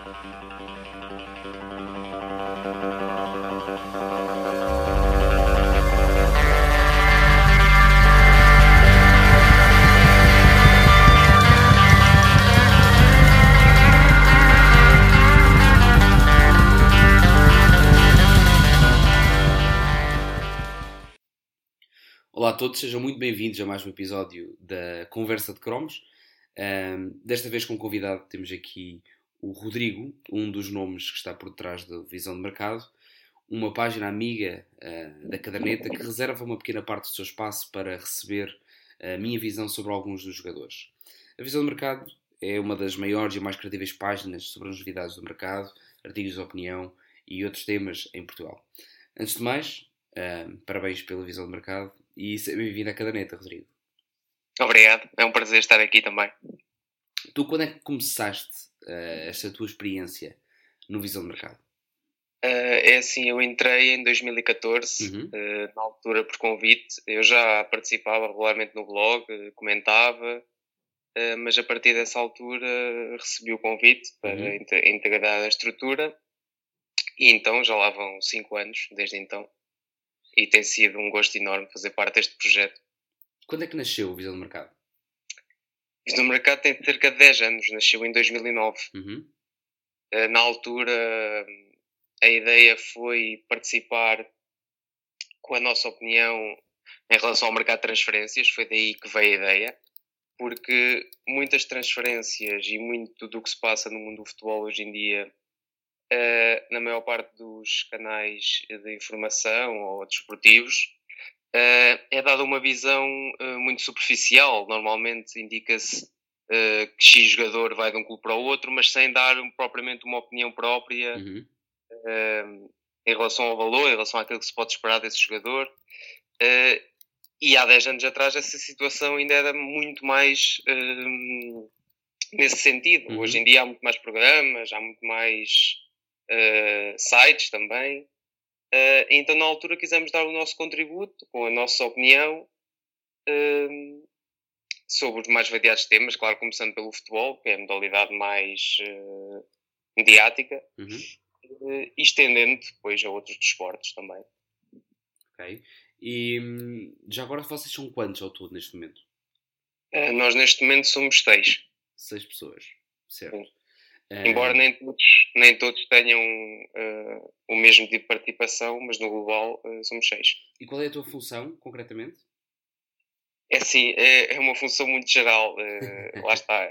Olá a todos, sejam muito bem-vindos a mais um episódio da Conversa de Cromos. Um, desta vez com convidado temos aqui o Rodrigo, um dos nomes que está por trás da Visão de Mercado, uma página amiga uh, da caderneta que reserva uma pequena parte do seu espaço para receber a minha visão sobre alguns dos jogadores. A Visão de Mercado é uma das maiores e mais credíveis páginas sobre as novidades do mercado, artigos de opinião e outros temas em Portugal. Antes de mais, uh, parabéns pela Visão de Mercado e seja bem-vindo à caderneta, Rodrigo. Obrigado, é um prazer estar aqui também. Tu, quando é que começaste uh, esta tua experiência no Visão de Mercado? Uh, é assim, eu entrei em 2014, uhum. uh, na altura por convite. Eu já participava regularmente no blog, comentava, mas a partir dessa altura recebi o convite para uhum. integrar a estrutura e então já lá vão 5 anos desde então e tem sido um gosto enorme fazer parte deste projeto. Quando é que nasceu o Visão do Mercado? Do Mercado tem cerca de 10 anos, nasceu em 2009. Uhum. Eh, na altura, a ideia foi participar com a nossa opinião em relação ao mercado de transferências, foi daí que veio a ideia, porque muitas transferências e muito do que se passa no mundo do futebol hoje em dia uh, na maior parte dos canais de informação ou desportivos, é dada uma visão uh, muito superficial. Normalmente indica-se que X jogador vai de um clube para o outro, mas sem dar propriamente uma opinião própria uhum. em relação ao valor, em relação àquilo que se pode esperar desse jogador. e há 10 anos atrás essa situação ainda era muito mais nesse sentido. Uhum. Hoje em dia há muito mais programas, há muito mais sites também. Uh, então, na altura, quisemos dar o nosso contributo com a nossa opinião uh, sobre os mais variados temas, claro, começando pelo futebol, que é a modalidade mais mediática, uhum. e estendendo depois a outros desportos também. Ok. E hum, já agora vocês são quantos ao todo neste momento? nós neste momento somos seis. Seis pessoas, certo. Sim. Embora nem todos, nem todos tenham uh, o mesmo tipo de participação, mas no global uh, somos seis. E qual é a tua função, concretamente? É assim, é, é uma função muito geral. Uh, lá está.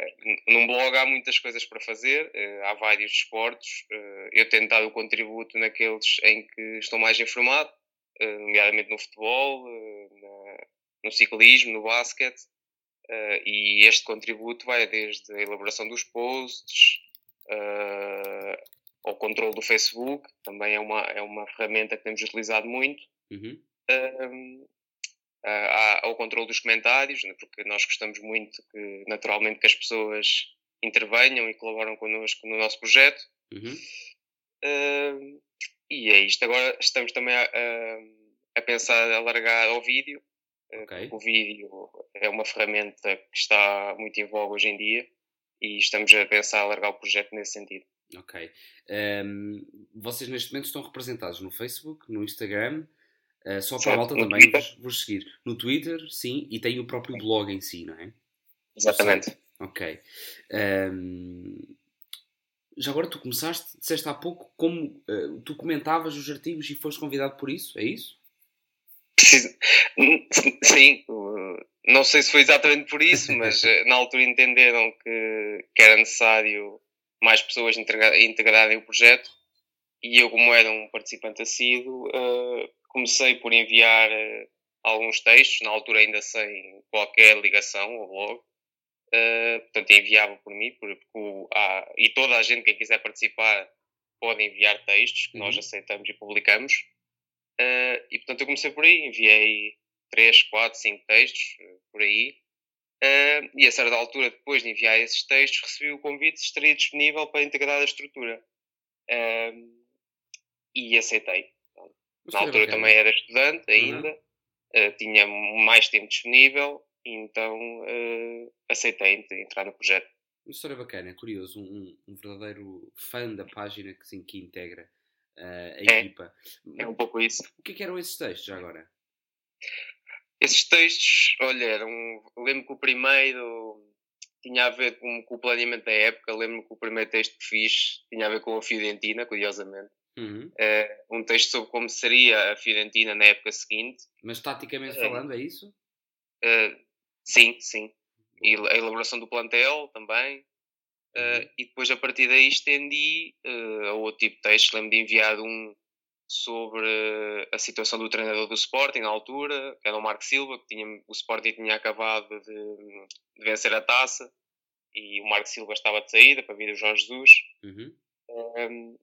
Num blog há muitas coisas para fazer, há vários esportes. eu tento dar o contributo naqueles em que estou mais informado, nomeadamente no futebol, na, no ciclismo, no basquete. e este contributo vai desde a elaboração dos posts, uh, ao controle do Facebook, também é uma, é uma ferramenta que temos utilizado muito. Uhum. Uh, uh, ao controle dos comentários, né, porque nós gostamos muito que, naturalmente, que as pessoas intervenham e colaboram connosco no nosso projeto. Uhum. Uh, e é isto. Agora estamos também a, a, a pensar alargar ao vídeo. Okay. O vídeo é uma ferramenta que está muito em voga hoje em dia e estamos a pensar alargar o projeto nesse sentido. Ok. Um, ehm, vocês neste momento estão representados no Facebook, no Instagram, uh, só para a volta também vos, vos, seguir. No Twitter, sim, e tem o próprio blog em si, não é? Exatamente. Ok. Um, ehm, já agora tu começaste, disseste há pouco como uh, tu comentavas os artigos e foste convidado por isso, é isso? Sim, não sei se foi exatamente por isso, mas eh, na altura entenderam que, que era necessário mais pessoas integrarem o projeto e eu, como era um participante assíduo, uh, comecei por enviar uh, alguns textos, na altura ainda sem qualquer ligação ao blog, uh, portanto enviava por mim, porque, há, e toda a gente, quem quiser participar, pode enviar textos que uhum. nós aceitamos e publicamos. E portanto eu comecei por aí, enviei 3, 4, 5 textos eh, por aí. Uh, e a certa altura, depois de enviar esses textos, recebi o convite se estaria disponível para integrar a estrutura. Uh, e aceitei. Na altura bacana. também era estudante uhum. ainda, uhum. uh, tinha mais tempo disponível, então aceitei entrar no projeto. Uma história bacana, curioso. Um, um verdadeiro fã da página que, sim, que integra uh, a é, equipa. É um pouco isso. O que, é que eram esses textos já agora? Esses textos, olha, eram. Lembro que o primeiro tinha a ver com, com o planeamento da época. Lembro que o primeiro texto que fiz tinha a ver com a Fiorentina, curiosamente. Uhum. Uh, um texto sobre como seria a Fiorentina na época seguinte. Mas taticamente uh, falando, é isso? Uh, sim, sim. E a elaboração do plantel também. Uhum. e depois a partir daí estendi a outro tipo de textos. Lembro de enviar um sobre a situação do treinador do Sporting na altura, que era o Marco Silva, que tinha, o Sporting tinha acabado de, de vencer a taça e o Marco Silva estava de saída para vir o Jorge Jesus. Uhum. Um,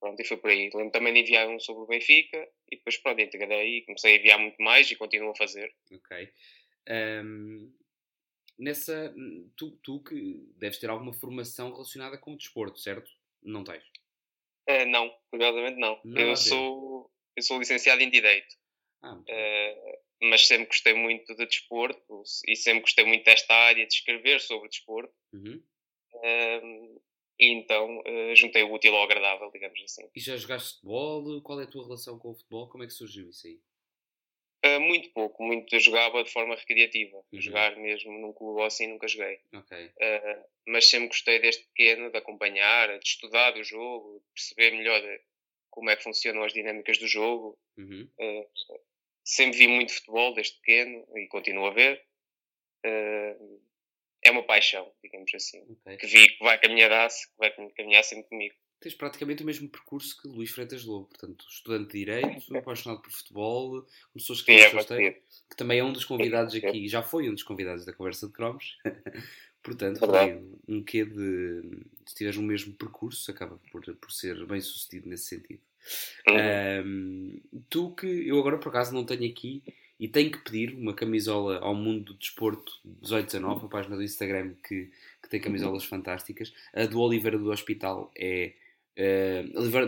pronto, e foi por aí. Lembro também de enviar um sobre o Benfica e depois pronto, integrei aí, comecei a enviar muito mais e continuo a fazer. Ok. Um, nessa, tu, tu que deves ter alguma formação relacionada com o desporto, certo? Não tens? Uh, não, curiosamente não. não eu, sou, eu sou licenciado em Direito. Ah, uh, mas sempre gostei muito de desporto e sempre gostei muito desta área de escrever sobre desporto. Uhum. Uh, e então uh, juntei o útil ao agradável, digamos assim. E já jogaste futebol? Qual é a tua relação com o futebol? Como é que surgiu isso aí? Uh, muito pouco, muito jogava de forma recreativa. Uhum. Jogar mesmo num clube assim nunca joguei. Okay. Uh, mas sempre gostei desde pequeno de acompanhar, de estudar o jogo, de perceber melhor como é que funcionam as dinâmicas do jogo. Uhum. Uh, sempre vi muito futebol desde pequeno e continuo a ver. é uma paixão, digamos assim. Okay. Que vi que vai caminhar-se, que vai caminhar sempre comigo tens praticamente o mesmo percurso que Luís Freitas Lobo, portanto, estudante de Direito, apaixonado por futebol, começou a escrever o seu que também é um dos convidados aqui, já foi um dos convidados da Conversa de Cromos, portanto, foi um quê de, se tiveres o mesmo percurso, acaba por, por ser bem sucedido nesse sentido. Uhum. Um, tu que, eu agora por acaso não tenho aqui, e tenho que pedir uma camisola ao mundo do desporto 1819, a página do Instagram que, que tem camisolas fantásticas. A do Oliveira do Hospital é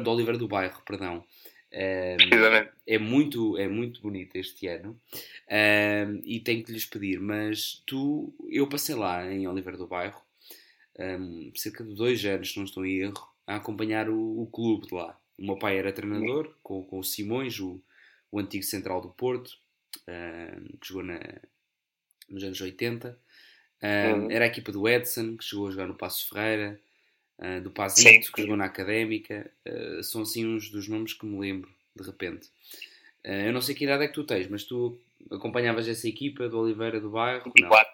do Oliveira do Bairro, perdão. Uh, é muito é muito bonito este ano. Uh, e tenho que lhes pedir mas tu eu passei lá em Oliveira do Bairro um, cerca de dois anos se não estou em erro a acompanhar o, o clube de lá. O meu pai era treinador com, com o Simões o, o antigo central do Porto uh, que jogou na, nos anos 80 uhum. era a equipa do Edson que chegou a jogar no Passo Ferreira uh, do Pazito, que jogou na Académica. Uh, são assim uns dos nomes que me lembro, de repente. Uh, eu não sei que idade é que tu tens, mas tu acompanhavas essa equipa do Oliveira do Bairro? 24.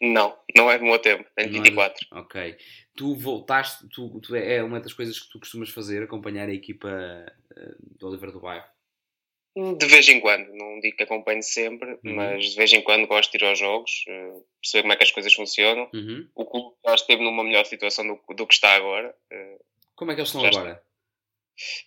Não, não, não é do meu tempo, tenho 24. É... Ok. Tu voltaste, tu, tu, é uma das coisas que tu costumas fazer, acompanhar a equipa do Oliveira do Bairro? De vez em quando, não digo que acompanho sempre, uhum. mas de vez em quando gosto de ir aos jogos, uh, perceber como é que as coisas funcionam. Uhum. O clube já esteve numa melhor situação do, do que está agora. Uh, como é que eles estão agora?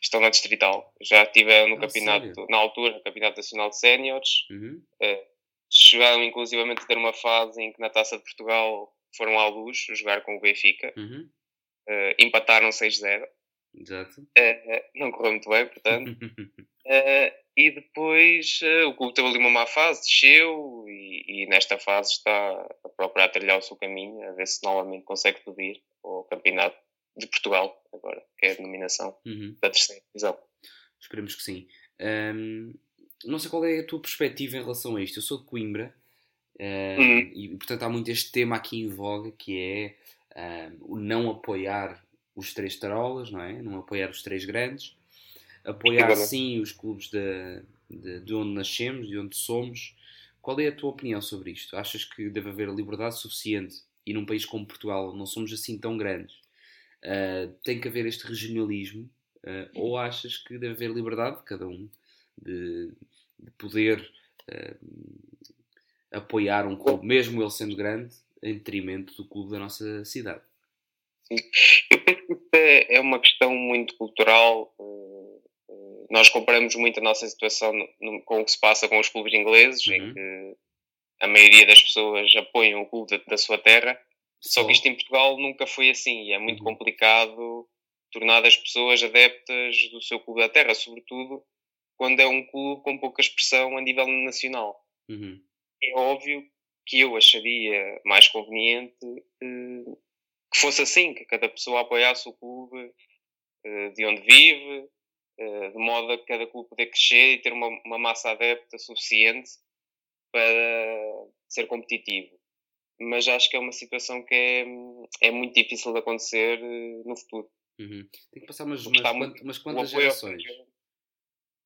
Estão na Distrital. Já estiveram no ah, campeonato, sério? na altura, no Campeonato Nacional de Séniores. Uhum. Uh, chegaram inclusivamente a ter uma fase em que na Taça de Portugal foram à luz jogar com o Benfica. Uhum. empataram 6-0. Exato. não correu muito bem, portanto. e depois uh, o clube teve ali uma má fase, desceu e, e, nesta fase está a procurar trilhar o seu caminho, a ver se novamente consegue subir ao campeonato de Portugal, agora, que é a denominação uhum. da terceira divisão. Esperemos que sim. Um, não sei qual é a tua perspectiva em relação a isto. Eu sou de Coimbra um, uhum. e, portanto, há muito este tema aqui em voga que é um, o não apoiar os três tarolas, não é? Não apoiar os três grandes apoiar sim os clubes de, de, de, onde nascemos, de onde somos. Qual é a tua opinião sobre isto? Achas que deve haver liberdade suficiente e num país como Portugal não somos assim tão grandes? Uh, tem que haver este regionalismo? Uh, ou achas que deve haver liberdade de cada um de, de poder uh, apoiar um clube, mesmo ele sendo grande, em detrimento do clube da nossa cidade? Sim. É, é uma questão muito cultural nós comparamos muito a nossa situação com o que se passa com os clubes ingleses, uhum. em que a maioria das pessoas apoiam o clube da, da sua terra. Só que isto em Portugal nunca foi assim e é muito uhum. complicado tornar as pessoas adeptas do seu clube da terra, sobretudo quando é um clube com pouca expressão a nível nacional. Uhum. É óbvio que eu acharia mais conveniente eh, que fosse assim, que cada pessoa apoiasse o clube uh, de onde vive, uh, de modo a cada clube poder crescer e ter uma, uma massa adepta suficiente para ser competitivo. Mas acho que é uma situação que é, é muito difícil de acontecer no futuro. Uhum. Tem que passar umas, umas, quant, umas quantas gerações.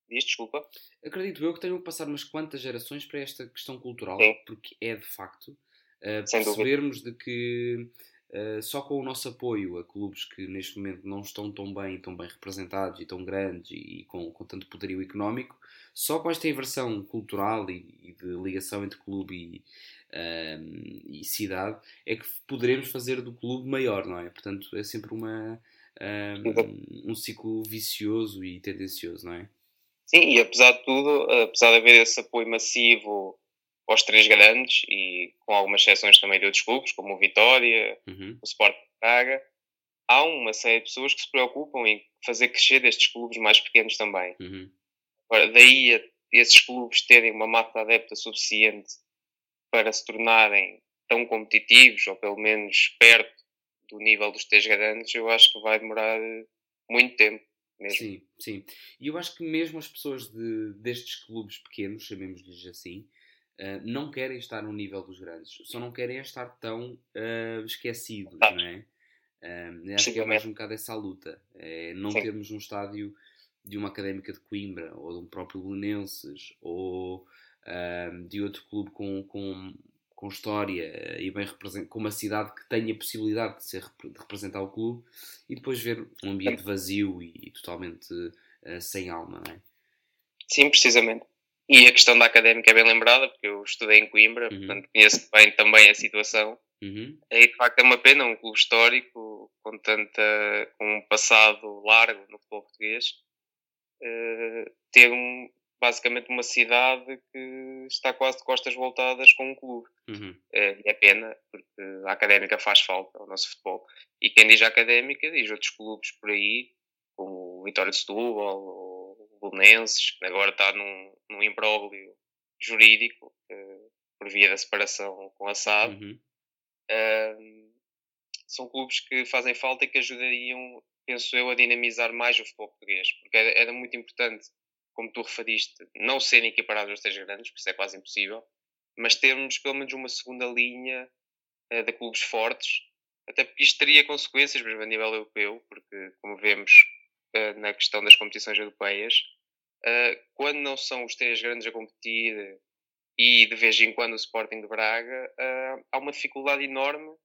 Diz, desculpa. Acredito eu que tenham que passar umas quantas gerações para esta questão cultural, Sim. porque é de facto uh, percebermos de que uh, só com o nosso apoio a clubes que neste momento não estão tão bem, tão bem representados e tão grandes e, e com, com, tanto poderio económico, só com esta inversão cultural e, e de ligação entre clube e, uh, e cidade é que poderemos fazer do clube maior, não é? Portanto, é sempre uma, um, um ciclo vicioso e tendencioso, não é? Sim, e apesar de tudo, apesar de haver esse apoio massivo aos três grandes e com algumas exceções também de outros clubes, como o Vitória, uhum. o Sport Praga, há uma série de pessoas que se preocupam em fazer crescer estes clubes mais pequenos também. Uhum. Agora, daí a esses clubes terem uma mata adepta suficiente para se tornarem tão competitivos, ou pelo menos perto do nível dos três grandes, eu acho que vai demorar muito tempo. Mesmo. Sim, sim. E eu acho que mesmo as pessoas de, destes clubes pequenos, chamemos-lhes assim, uh, não querem estar no nível dos grandes. Só não querem estar tão uh, esquecidos, ah. não é? Uh, acho que é mais um bocado essa luta. É não sim. termos um estádio de uma académica de Coimbra, ou de um próprio Belenenses, ou de outro clube com, com com história e bem com uma cidade que tenha a possibilidade de, ser, de representar o clube e depois ver um ambiente vazio e, e totalmente uh, sem alma, não é? Sim, precisamente. E a questão da académica é bem lembrada, porque eu estudei em Coimbra, uhum. portanto conheço bem também a situação. Uhum. E de facto é uma pena um clube histórico com, tanta, com um passado largo no futebol português uh, ter um, basicamente uma cidade que está quase de costas voltadas com um clube. Uhum. É, é pena, porque a Académica faz falta ao nosso futebol. E quem diz a Académica diz outros clubes por aí, como o Vitória de Setúbal, o Bolonenses, que agora está num, num imbróglio jurídico uh, por via da separação com a SAD. Uhum. Uh, são clubes que fazem falta e que ajudariam, penso eu, a dinamizar mais o futebol português, porque era, era muito importante como tu referiste, não serem equiparados aos três grandes, porque isso é quase impossível, mas termos pelo menos uma segunda linha uh, de clubes fortes, até porque isto teria consequências mesmo a nível europeu, porque como vemos uh, na questão das competições europeias, uh, quando não são os três grandes a competir e de vez em quando o Sporting de Braga, há uma dificuldade enorme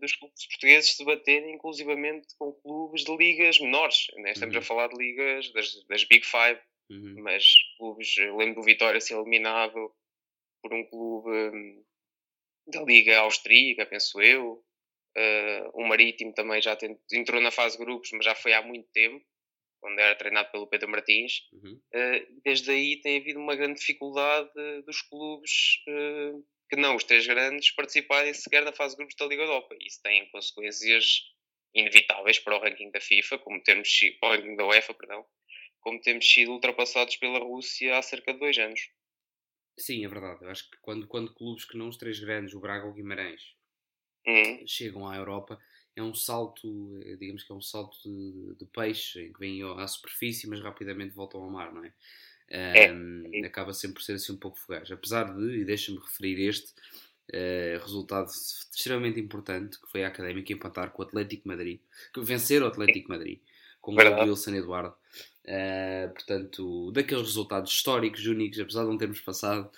dos clubes portugueses se baterem inclusivamente com clubes de ligas menores. Né? Estamos uhum. a falar de ligas das, das Big Five, Uhum. Mas clubes, lembro do Vitória ser eliminado por um clube hum, da Liga Austríaca, penso eu. Uh, o Marítimo também já entrou na fase de grupos, mas já foi há muito tempo, quando era treinado pelo Pedro Martins. Uhum. Uh, desde aí tem havido uma grande dificuldade dos clubes uh, que não os três grandes participarem sequer da fase de grupos da Liga Europa. Isso tem consequências inevitáveis para o ranking da FIFA, como termos para o ranking da UEFA, perdão, como temos sido ultrapassados pela Rússia há cerca de dois anos. Sim, é verdade. Eu acho que quando, quando clubes que não os três grandes, o Braga ou o Guimarães, uhum. chegam à Europa, é um salto, eh, digamos que é um salto de, de peixe, em que vêm à superfície, mas rapidamente voltam ao mar, não é? Um, é. Acaba sempre por ser assim um pouco fugaz. Apesar de, e deixa-me referir este uh, resultado extremamente importante, que foi a Académica empatar com o Atlético Madrid, que vencer o Atlético Madrid, com o Wilson Eduardo. Uh, portanto, daqueles resultados históricos, únicos, apesar de não termos passado,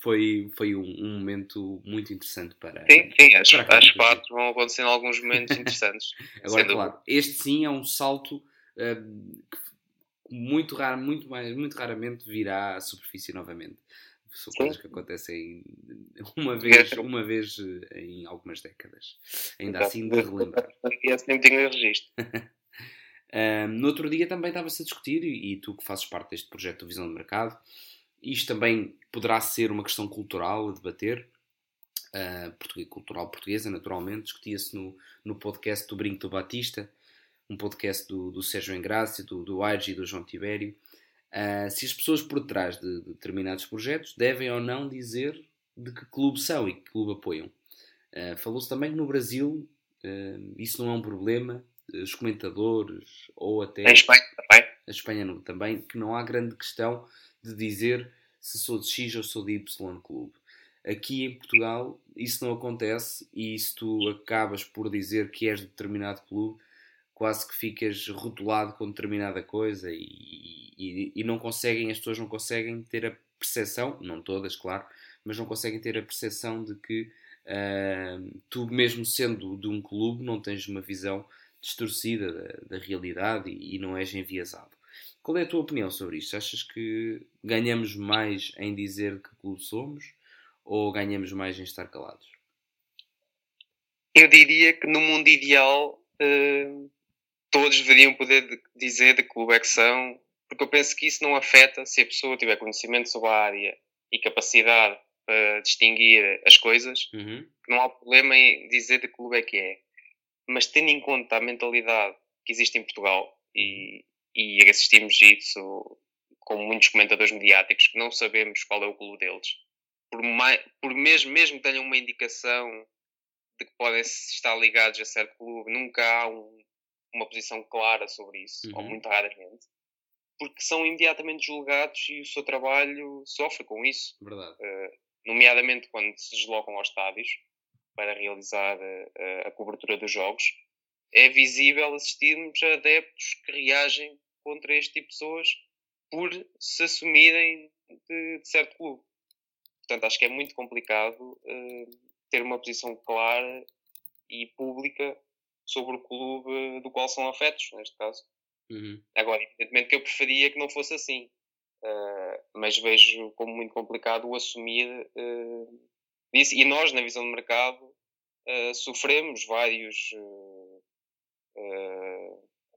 foi, foi um, um momento muito interessante para. Sim, sim, as, para as partes vão acontecendo alguns momentos interessantes. Agora, claro, este sim é um salto uh, que muito, raro, muito, mais, muito raramente virá à superfície novamente. São coisas que acontecem uma vez, uma vez eh, em algumas décadas. Ainda assim de relembrar. E assim tenho registro. Um, no outro dia também estava-se a discutir, e, e, tu que fazes parte deste projeto de Visão de Mercado, isto também poderá ser uma questão cultural a debater, uh, português, cultural portuguesa, naturalmente. Discutia-se no, no podcast do Brinco do Batista, um podcast do, do Sérgio Engrácio, do, do Aigi e do João Tibério. Uh, se as pessoas por trás de, de, determinados projetos devem ou não dizer de que clube são e que clube apoiam. Uh, Falou-se também que no Brasil Uh, isso não é um problema. Os comentadores, ou até. Em Espanha também. A Espanha não, também, que não há grande questão de dizer se sou de X ou sou de Y clube. Aqui em Portugal isso não acontece e se tu acabas por dizer que és de determinado clube, quase que ficas rotulado com determinada coisa e, e, e, não conseguem, as pessoas não conseguem ter a percepção, não todas, claro, mas não conseguem ter a percepção de que uh, tu, mesmo sendo de um clube, não tens uma visão distorcida da, da realidade e, e, não és enviesado. Qual é a tua opinião sobre isto? Achas que ganhamos mais em dizer que clube somos ou ganhamos mais em estar calados? Eu diria que no mundo ideal uh, todos deveriam poder dizer de que clube é que são, porque eu penso que isso não afeta se a pessoa tiver conhecimento sobre a área e capacidade para distinguir as coisas, uhum. não há problema em dizer de que clube é que é. Mas tendo em conta a mentalidade que existe em Portugal e, e assistimos isso com muitos comentadores mediáticos que não sabemos qual é o clube deles, por, mais, por mesmo, mesmo que tenham uma indicação de que podem estar ligados a certo clube, nunca há um, uma posição clara sobre isso, uhum. ou muito raramente, porque são imediatamente julgados e o seu trabalho sofre com isso. Verdade. Uh, nomeadamente quando se deslocam aos estádios para realizar uh, a cobertura dos jogos, é visível assistirmos a adeptos que reagem contra este tipo de pessoas por se assumirem de, de certo clube. Portanto, acho que é muito complicado uh, ter uma posição clara e pública sobre o clube do qual são afetos, neste caso. Uhum. Agora, evidentemente que eu preferia que não fosse assim, uh, mas vejo como muito complicado o assumir uh, disso. E nós, na visão de mercado, uh, sofremos vários,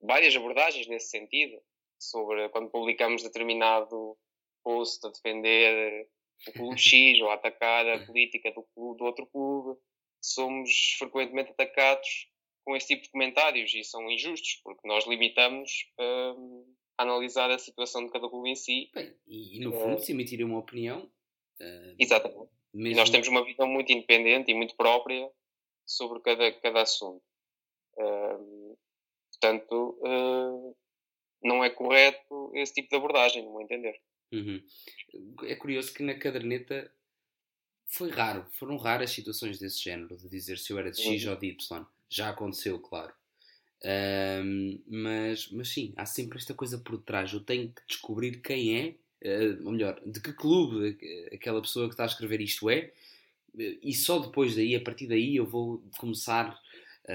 várias abordagens nesse sentido, sobre quando publicamos determinado post a defender o clube X ou a atacar a política do, clube, do outro clube, somos frequentemente atacados com esse tipo de comentários e são injustos, porque nós limitamos um, a analisar a situação de cada clube em si. Bem, e, e, no fundo, uh, se emitir uma opinião. Uh, exatamente. Mesmo... E nós temos uma visão muito independente e muito própria sobre cada, cada assunto. Uh, portanto, uh, não é correto esse tipo de abordagem, no meu entender. Uhum. É curioso que na caderneta foi raro, foram raras situações desse género, de dizer se eu era de X uhum. ou de Y. Já aconteceu, claro. Um, mas, mas sim, há sempre esta coisa por trás. Eu tenho que descobrir quem é, ou melhor, de que clube aquela pessoa que está a escrever isto é, e só depois daí, a partir daí, eu vou começar a,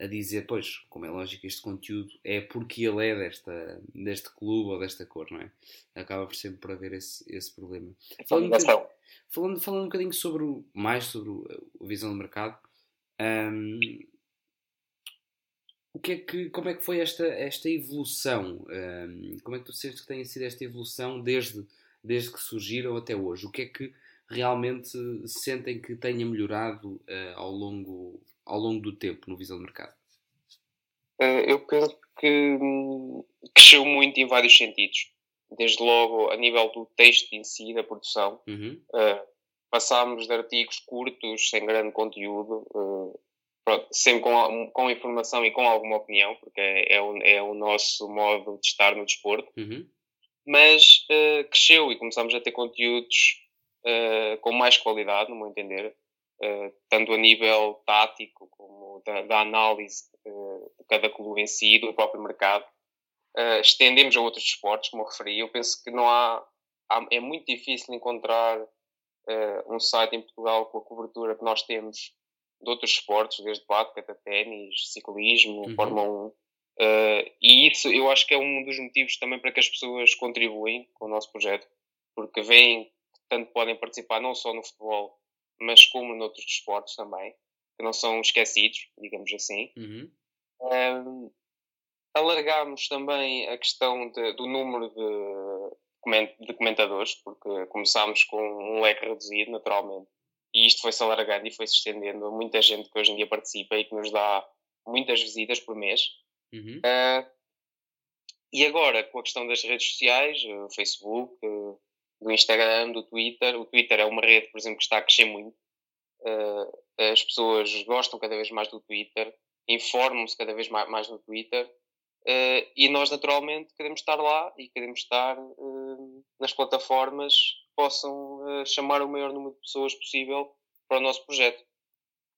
a, a dizer, pois, como é lógico, este conteúdo é porque ele é desta, deste clube ou desta cor, não é? Acaba por sempre por haver esse, esse problema. Falando um, bocadinho, falando, falando um bocadinho sobre o, mais sobre a visão do mercado, um, o que é que, como é que foi esta, esta evolução? Um, como é que tu sentes que tem sido esta evolução desde, desde que surgiram até hoje? O que é que realmente sentem que tenha melhorado uh, ao longo ao longo do tempo no Visão de Mercado? Eh, eu penso que hum, cresceu muito em vários sentidos. Desde logo a nível do texto em si, da produção. Uhum. Uh, passámos de artigos curtos, sem grande conteúdo, uh, pronto, sempre com, com informação e com alguma opinião, porque é, é, o, é o nosso modo de estar no desporto. Uhum. Mas uh, cresceu e começámos a ter conteúdos com mais qualidade, no meu entender. Uh, tanto a nível tático como da, da análise uh, de cada clube em si, do próprio mercado. Uh, estendemos a outros esportes, como eu referi. Eu penso que não há, há é muito difícil encontrar um site em Portugal com a cobertura que nós temos de outros esportes, desde basquete, ténis, ciclismo, uhum. Fórmula 1. e isso eu acho que é um dos motivos também para que as pessoas contribuem com o nosso projeto, porque veem que tanto podem participar não só no futebol, mas como noutros desportos também, que não são esquecidos, digamos assim. Uhum. Um, alargámos também a questão de, do número de, de comentadores, porque começámos com um leque reduzido, naturalmente, e isto foi-se alargando e foi-se estendendo a muita gente que hoje em dia participa e que nos dá muitas visitas por mês. Uhum. Uh, e agora, com a questão das redes sociais, o Facebook, do Instagram, do Twitter. O Twitter é uma rede, por exemplo, que está a crescer muito. Uh, as pessoas gostam cada vez mais do Twitter, informam-se cada vez mais, mais no Twitter uh, e nós naturalmente queremos estar lá e queremos estar uh, nas plataformas que possam uh, chamar o maior número de pessoas possível para o nosso projeto.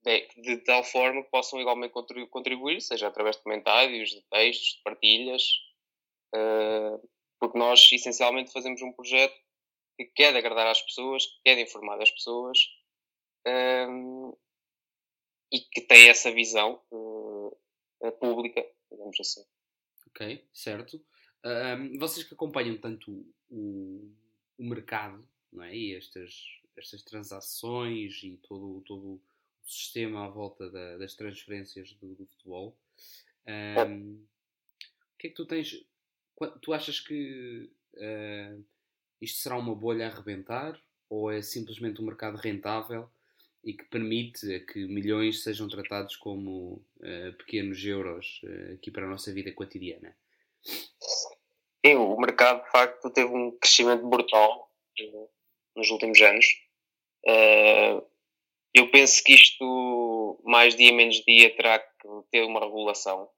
De, de tal forma que possam igualmente contribuir, seja através de comentários, de textos, de partilhas, porque nós essencialmente fazemos um projeto que quer agradar às pessoas, que quer informar as pessoas e que tem essa visão pública, digamos assim. Ok, certo. Um, vocês que acompanham tanto o, o mercado não é? e estas, estas transações e todo, todo o sistema à volta da, das transferências do, do futebol, um, o que é que tu tens? Tu achas que uh, isto será uma bolha a arrebentar ou é simplesmente um mercado rentável e que permite que milhões sejam tratados como uh, pequenos euros uh, aqui para a nossa vida cotidiana? Sim, o mercado de facto teve um crescimento brutal nos últimos anos. Uh, eu penso que isto, mais dia menos dia, terá que ter uma regulação,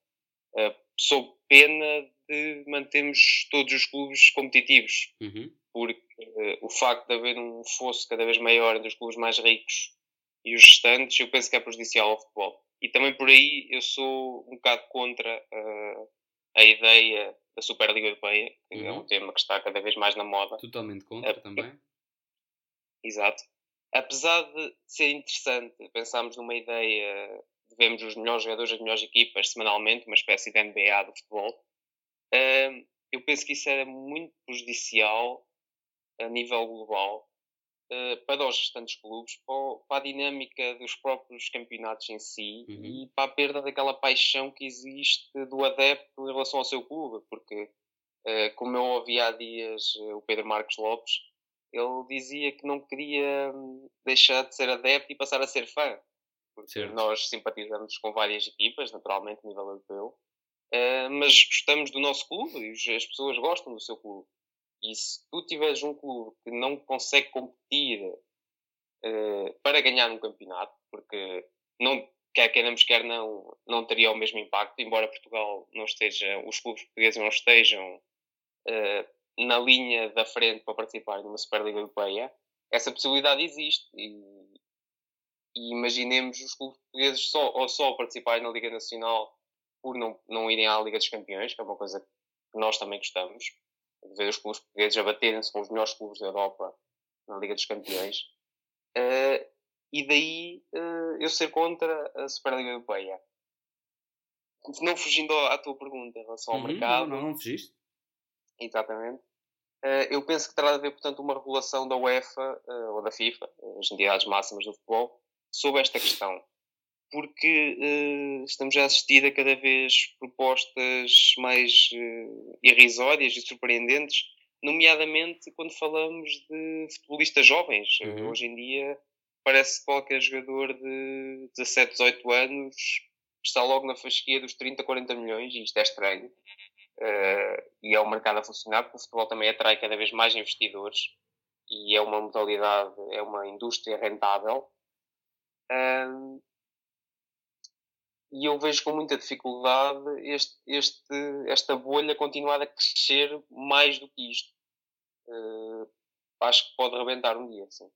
sob pena de mantermos todos os clubes competitivos. Uhum. Porque o facto de haver um fosso cada vez maior entre os clubes mais ricos e os restantes, eu penso que é prejudicial ao futebol. E também por aí eu sou um bocado contra uh, a ideia da Superliga Europeia, que uhum. é um tema que está cada vez mais na moda. Totalmente contra também. Exato. Apesar de ser interessante pensarmos numa ideia de vermos os melhores jogadores, as melhores equipas semanalmente, uma espécie de NBA do futebol, uh, eu penso que isso era muito prejudicial a nível global para os restantes clubes, para, a dinâmica dos próprios campeonatos em si uhum. e para a perda daquela paixão que existe do adepto em relação ao seu clube, porque uh, como eu ouvi há dias o Pedro Marcos Lopes, ele dizia que não queria hum, deixar de ser adepto e passar a ser fã. Porque certo. nós simpatizamos com várias equipas, naturalmente, a nível europeu, mas gostamos do nosso clube e as pessoas gostam do seu clube. E se tu tiveres um clube que não consegue competir uh, para ganhar um campeonato, porque não, quer queiramos, quer não, não teria o mesmo impacto, embora Portugal não esteja, os clubes portugueses não estejam uh, na linha da frente para participar numa Superliga Europeia, essa possibilidade existe. E, e imaginemos os clubes portugueses só, ou só participarem na Liga Nacional por não, não irem à Liga dos Campeões, que é uma coisa que nós também gostamos, ver os clubes portugueses a baterem-se com os melhores clubes da Europa na Liga dos Campeões. Uh, e daí uh, eu ser contra a Superliga Europeia. Não fugindo à tua pergunta em relação ao uhum, mercado. Não, não, não fugiste. Exatamente. Uh, eu penso que terá de haver, portanto, uma regulação da UEFA ou da FIFA, as entidades máximas do futebol, sobre esta questão. Porque uh, estamos a assistir a cada vez propostas mais irrisórias e surpreendentes, nomeadamente quando falamos de futebolistas jovens. Uhum. Hoje em dia, parece que qualquer jogador de 17, 18 anos está logo na fasquia dos 30, 40 milhões, e isto é estranho. Uh, e é o mercado a funcionar, porque o futebol também atrai cada vez mais investidores e é uma modalidade, é uma indústria rentável. Uh, e eu vejo com muita dificuldade este, este, esta bolha continuar a crescer mais do que isto. Uh, acho que pode rebentar um dia, sim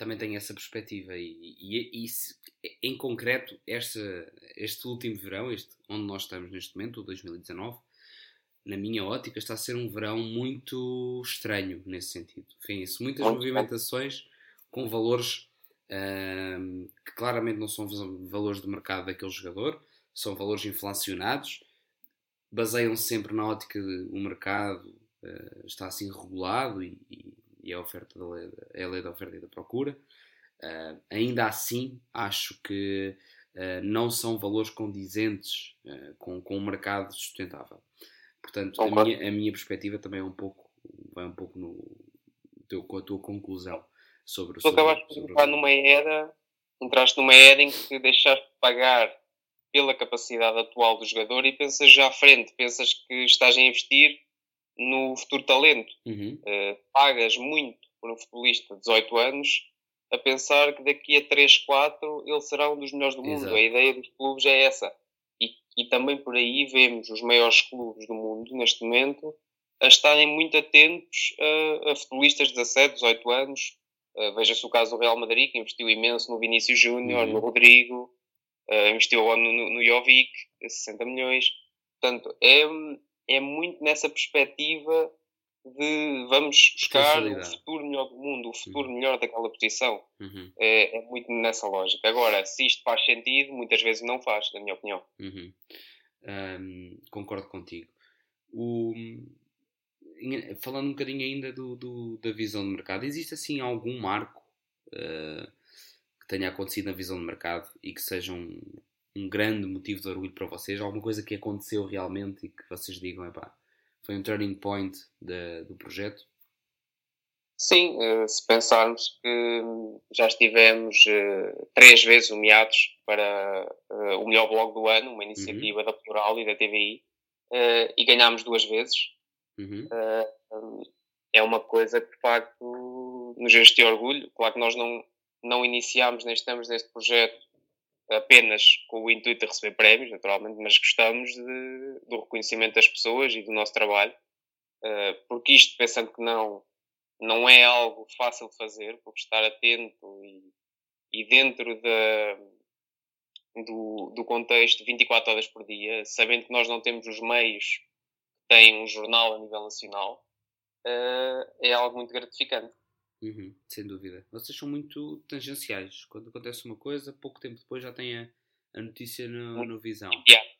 também tenho essa perspectiva e, e, e se, em concreto este, este último verão, este, onde nós estamos neste momento, o 2019, na minha ótica está a ser um verão muito estranho nesse sentido. Vêm-se muitas movimentações com valores que claramente não são valores de mercado daquele jogador, são valores inflacionados, baseiam-se sempre na ótica de o mercado uh, está assim regulado e, e e a oferta da lei, é a lei da oferta e da procura. Uh, ainda assim, acho que uh, não são valores condizentes com, com um mercado sustentável. Portanto, a minha, a minha perspectiva também é um pouco, vai um pouco no teu, com a tua conclusão sobre o. Tu acabaste de entrar numa era, entraste numa era em que deixaste de pagar pela capacidade atual do jogador e pensas já à frente, pensas que estás a investir no futuro talento. Uhum. Uh, pagas muito por um futebolista de 18 anos a pensar que daqui a 3, 4 ele será um dos melhores do mundo. Exato. A ideia dos clubes é essa. E, e também por aí vemos os maiores clubes do mundo, neste momento, a estarem muito atentos a, a futebolistas de 17, 18 anos. Uh, Veja-se o caso do Real Madrid, que investiu imenso no Vinícius Júnior, uhum. no Rodrigo, uh, investiu no, no, no Jovic, 60 milhões. Portanto, é, é muito nessa perspectiva de vamos buscar o futuro melhor do mundo, o futuro uhum. melhor daquela posição. Uhum. É, é, muito nessa lógica. Agora, se isto faz sentido, muitas vezes não faz, na minha opinião. Uhum. Um, concordo contigo. O, falando um bocadinho ainda do, do, da visão de mercado, existe assim algum marco uh, que tenha acontecido na visão de mercado e que seja um, um grande motivo de orgulho para vocês? Alguma coisa que aconteceu realmente e que vocês digam, é pá foi um turning point de, do projeto? Sim, eh, se pensarmos que já estivemos eh, três vezes nomeados para o melhor blog do ano, uma iniciativa uhum. da Plural e da TVI, e ganhámos duas vezes, uhum. é uma coisa que de facto nos enche de orgulho. Claro que nós não, não iniciámos nem estamos neste projeto apenas com o intuito de receber prémios, naturalmente, mas gostamos de, do reconhecimento das pessoas e do nosso trabalho, uh, porque isto, pensando que não, não é algo fácil de fazer, porque estar atento e, e dentro da, do, do contexto 24 horas por dia, sabendo que nós não temos os meios tem um jornal a nível nacional, uh, é algo muito gratificante. Uhum, sem dúvida. Vocês são muito tangenciais. Quando acontece uma coisa, pouco tempo depois já tem a, a notícia no, no Visão. Yeah.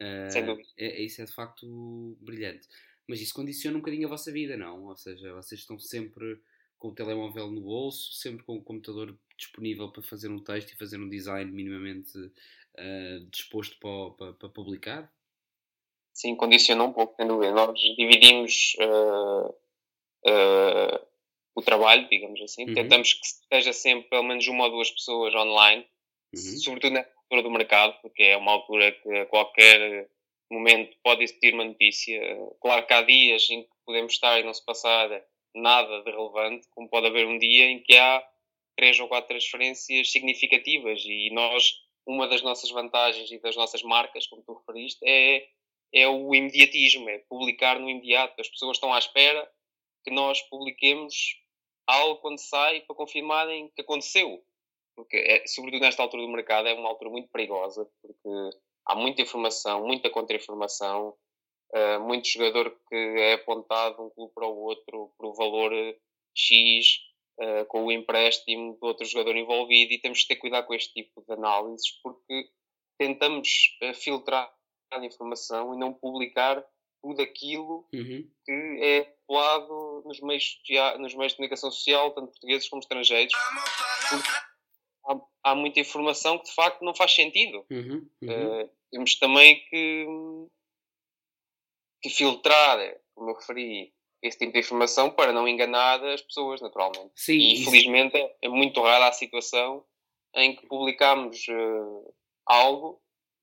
Uh, sem dúvida. É, é, isso é de facto brilhante. Mas isso condiciona um bocadinho a vossa vida, não? Ou seja, vocês estão sempre com o telemóvel no bolso, sempre com o computador disponível para fazer um texto e fazer um design minimamente uh, disposto para, para, para, publicar? Sim, condiciona um pouco, sem dúvida. Nós dividimos uh, o trabalho, digamos assim. Uhum. Tentamos que esteja sempre pelo menos uma ou duas pessoas online, uhum. sobretudo nessa altura do mercado, porque é uma altura que a qualquer momento pode existir uma notícia. Claro que há dias em que podemos estar e não se passar nada de relevante, como pode haver um dia em que há três ou quatro transferências significativas e nós, uma das nossas vantagens e das nossas marcas, como tu referiste, é, é o imediatismo, é publicar no imediato. As pessoas estão à espera que nós publiquemos algo quando sai para confirmarem que aconteceu. Porque, é, sobretudo nesta altura do mercado, é uma altura muito perigosa, porque há muita informação, muita contra-informação, uh, muito jogador que é apontado de um clube para o outro por o valor X, uh, com o empréstimo do outro jogador envolvido, e temos que ter cuidado com este tipo de análises, porque tentamos uh, filtrar informação e não publicar tudo aquilo uhum. que é populado nos meios, nos meios de comunicação social, tanto portugueses como estrangeiros. Há, há, muita informação que de facto não faz sentido. Uhum. Uhum. Uh, temos também que, que filtrar, como eu referi, esse tipo de informação para não enganar as pessoas, naturalmente. Sim, e infelizmente é, é muito rara a situação em que publicamos uh, algo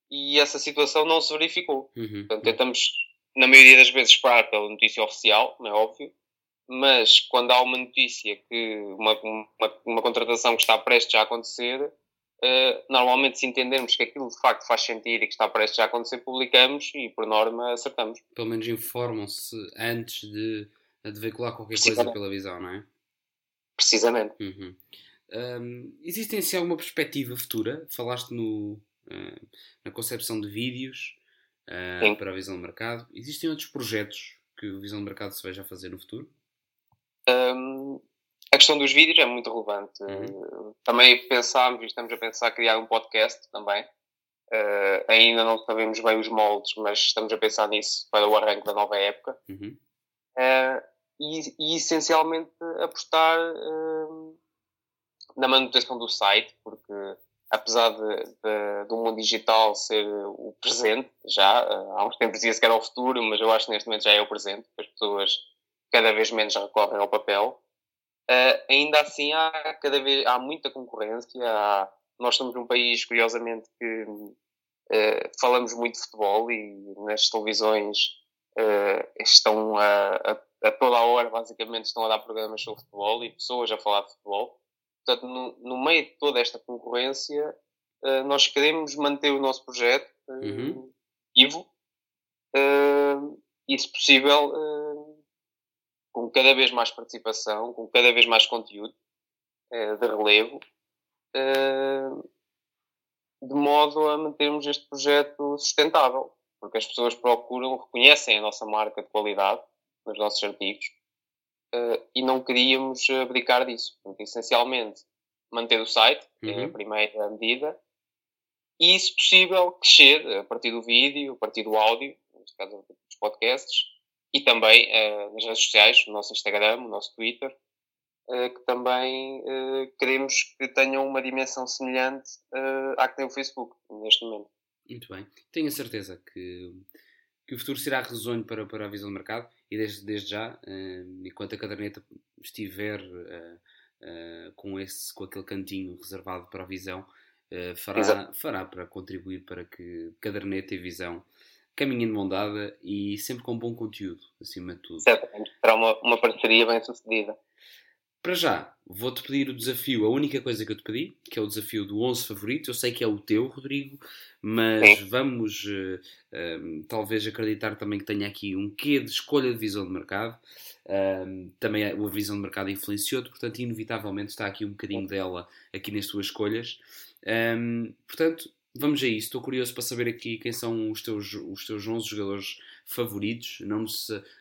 e essa situação não se verificou. Uhum. Portanto, tentamos na maioria das vezes esperar pela notícia oficial, não é óbvio, mas quando há uma notícia que uma, uma, uma contratação que está prestes a acontecer, uh, normalmente se entendermos que aquilo de facto faz sentido e que está prestes a acontecer, publicamos e por norma acertamos. Pelo menos informam-se antes de, de veicular qualquer coisa pela visão, não é? Precisamente. Uhum. Um, existe em si alguma perspectiva futura? Falaste no, na concepção de vídeos uh, para a visão de mercado. Existem outros projetos que a visão de mercado se veja a fazer no futuro? Um, a questão dos vídeos é muito relevante. Uhum. Também pensámos e estamos a pensar criar um podcast também. Uh, ainda não sabemos bem os moldes, mas estamos a pensar nisso para o arranque da nova época. Uhum. Uh, e, e, essencialmente apostar uh, na manutenção do site, porque apesar de, de, do mundo digital ser o presente, já eh, há uns tempos dizia-se que era o futuro, mas eu acho que neste momento já é o presente, as pessoas cada vez menos recorrem ao papel. Uh, ainda assim há cada vez há muita concorrência. Há, nós somos um país, curiosamente, que uh, falamos muito de futebol e nas televisões uh, estão a, a, a, toda a hora, basicamente, estão a dar programas sobre futebol e pessoas a falar de futebol. Portanto, no, no meio de toda esta concorrência, uh, nós queremos manter o nosso projeto uh, uhum. vivo uh, e, se possível, com cada vez mais participação, com cada vez mais conteúdo de relevo, de modo a mantermos este projeto sustentável, porque as pessoas procuram, reconhecem a nossa marca de qualidade nos nossos artigos uh, e não queríamos abdicar disso. Portanto, essencialmente, manter o site, que uhum. é a uhum. primeira medida, e, se possível, crescer a partir do vídeo, a partir do áudio, neste caso dos podcasts, e também uh, nas redes sociais, o nosso Instagram, o nosso Twitter, uh, que também uh, queremos que tenham uma dimensão semelhante à que tem o Facebook, neste momento. Muito bem. Tenho a certeza que, que o futuro será risonho para, para a visão do mercado e desde, desde já, enquanto a caderneta estiver uh, com, esse, com aquele cantinho reservado para a visão, fará, fará para contribuir para que caderneta e visão caminhem de mão dada e sempre com bom conteúdo, acima de tudo. Certamente, será uma, uma parceria bem sucedida. Para já, vou-te pedir o desafio, a única coisa que eu te pedi, que é o desafio do 11 favorito. Eu sei que é o teu, Rodrigo, mas vamos uh, talvez acreditar também que tenha aqui um quê de escolha de visão de mercado. Uh, também a visão de mercado influenciou-te, portanto, inevitavelmente está aqui um bocadinho dela aqui nas tuas escolhas. Um, portanto, vamos a isso. Estou curioso para saber aqui quem são os teus, os teus 11 jogadores favoritos, não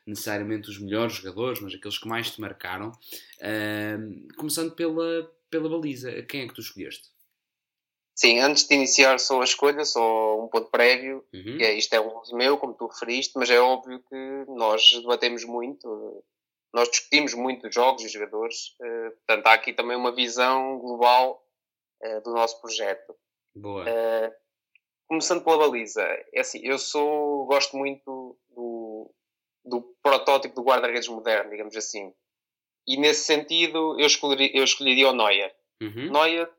necessariamente os melhores jogadores, mas aqueles que mais te marcaram. Uh, começando pela, pela baliza, quem é que tu escolheste? Sim, antes de iniciar só a escolha, só um ponto prévio, uhum. que é, isto é um meu, como tu referiste, mas é óbvio que nós debatemos muito, nós discutimos muito os jogos e jogadores, uh, portanto há aqui também uma visão global uh, do nosso projeto. Boa. Uh, começando pela baliza, é assim, eu sou, gosto muito do, do protótipo do guarda-redes moderno, digamos assim. E nesse sentido, eu escolheria, eu escolheria o Neuer. Uhum. Neuer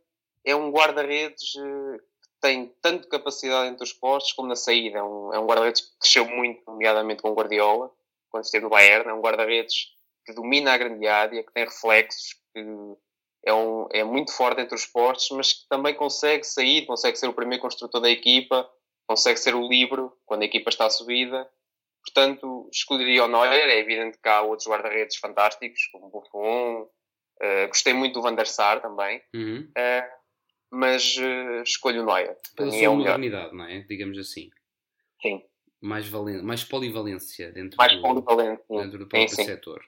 é um guarda-redes eh, que tem tanto capacidade entre os postos como na saída. É um, é um guarda-redes que cresceu muito, nomeadamente com o Guardiola, quando esteve no Bayern. É um guarda-redes que domina a grande área, que tem reflexos, que é, um, é muito forte entre os postos, mas que também consegue sair, consegue ser o primeiro construtor da equipa, consegue ser o livro quando a equipa está subida. Portanto, escolheria o Neuer. É evidente que há outros guarda-redes fantásticos, como o Buffon. Uh, gostei muito do Van der Sar também. Uhum. Uh, mas uh, escolho o Neuer. Pela sua é modernidade, não é? Digamos assim. Sim mais, valen mais polivalência dentro mais do, polivalente, dentro do próprio sim, setor.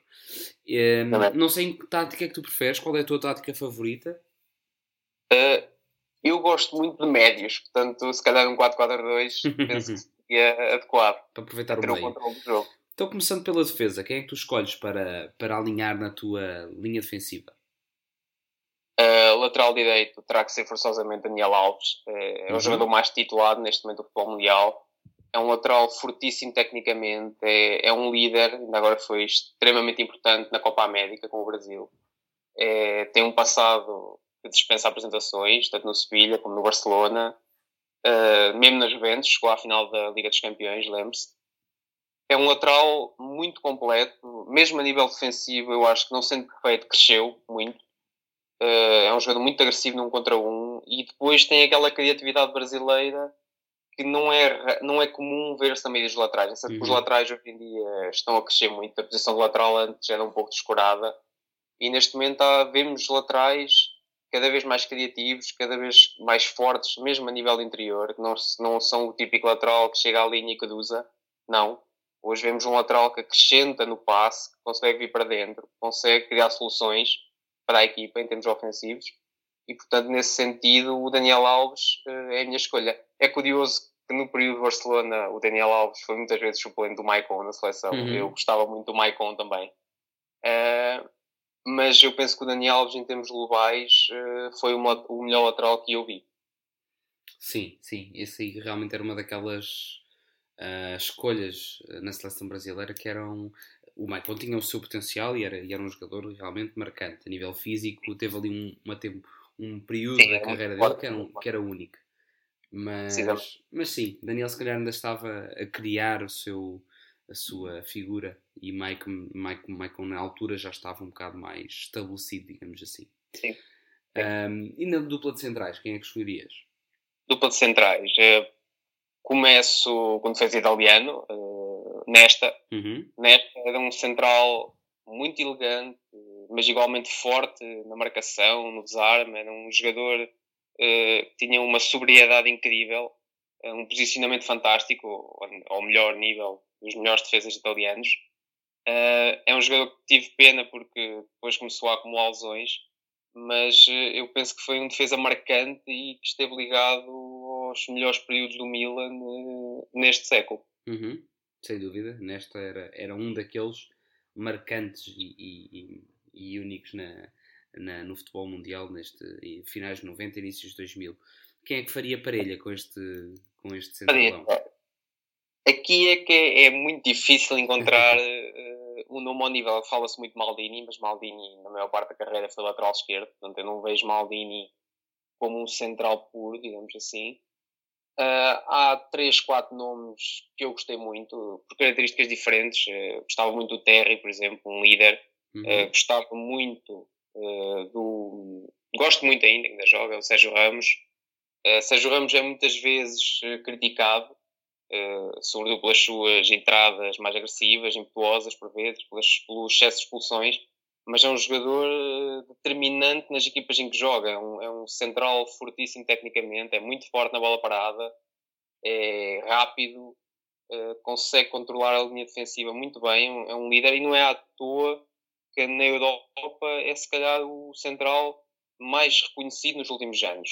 Um, não sei em que tática é que tu preferes, qual é a tua tática favorita? Uh, eu gosto muito de médios, portanto, se calhar um 4-4-2 penso que é adequado para aproveitar o meio. controle do jogo. Então, começando pela defesa, quem é que tu escolhes para, para alinhar na tua linha defensiva? Uh, lateral direito terá que ser forçosamente Daniel Alves, é, é uhum. o jogador mais titulado neste momento do futebol mundial é um lateral fortíssimo tecnicamente, é, é um líder, ainda agora foi extremamente importante na Copa América com o Brasil. É, tem um passado que dispensa apresentações, tanto no Sevilha como no Barcelona, uh, mesmo nas Juventus, chegou à final da Liga dos Campeões, lembre-se. É um lateral muito completo, mesmo a nível defensivo, eu acho que não sendo perfeito, cresceu muito. Uh, é um jogador muito agressivo num contra um e depois tem aquela criatividade brasileira que não é, não é comum ver-se também dos laterais. Uhum. Os laterais hoje em dia estão a crescer muito. A posição do lateral antes era um pouco descurada. E neste momento há, vemos laterais cada vez mais criativos, cada vez mais fortes, mesmo a nível interior. Não, não são o típico lateral que chega à linha e usa. Não. Hoje vemos um lateral que acrescenta no passe, que consegue vir para dentro, consegue criar soluções para a equipa em termos ofensivos e, portanto, nesse sentido, o Daniel Alves uh, é a minha escolha. É curioso que no período de Barcelona o Daniel Alves foi muitas vezes suplente do Maicon na seleção. Uhum. Eu gostava muito do Maicon também. Uh, mas eu penso que o Daniel Alves, em termos globais, uh, foi uma, o melhor lateral que eu vi. Sim, sim. Esse aí realmente era uma daquelas uh, escolhas na seleção brasileira que eram. O Maicon tinha o seu potencial e era, e era um jogador realmente marcante. A nível físico, teve ali um, uma, tempo, um período sim, da é carreira dele que era, que era único. Mas sim, mas sim, Daniel se calhar ainda estava a criar o seu, a sua figura e Michael, Michael, Michael na altura já estava um bocado mais estabelecido, digamos assim. Sim. Um, e na dupla de centrais, quem é que escolherias? Dupla de centrais. Uh, começo com defesa italiano, uh, Nesta. Uhum. Nesta era um central muito elegante, mas igualmente forte na marcação, no desarme. Era um jogador uh, que tinha uma sobriedade incrível, um posicionamento fantástico, ao melhor nível dos melhores defesas italianos. Uh, é um jogador que tive pena porque depois começou a acumular lesões, mas eu penso que foi um defesa marcante e que esteve ligado aos melhores períodos do Milan neste século. Uhum. Sem dúvida, nesta era, era um daqueles marcantes e, e, e únicos na, na, no futebol mundial, neste finais de 90, inícios de 2000. Quem é que faria parelha com este, com este centralão? Aqui é que é, é muito difícil encontrar uh, um nome ao nível. Fala-se muito Maldini, mas Maldini, na maior parte da carreira, foi lateral esquerdo. Portanto, eu não vejo Maldini como um central puro, digamos assim. Uh, há três, quatro nomes que eu gostei muito, por características diferentes. Uh, gostava muito do Terry, por exemplo, um líder. Uhum. Uh, gostava muito do. Gosto muito ainda, ainda joga, o Sérgio Ramos. Sérgio Ramos é muitas vezes criticado, uh, sobretudo pelas suas entradas mais agressivas, impetuosas por vezes, pelas, pelo excesso de expulsões, mas é um jogador eh, determinante nas equipas em que joga. É um, é um central fortíssimo tecnicamente, é muito forte na bola parada, é rápido, uh, consegue controlar a linha defensiva muito bem, é um líder e não é à toa que na Europa é se calhar o central mais reconhecido nos últimos anos.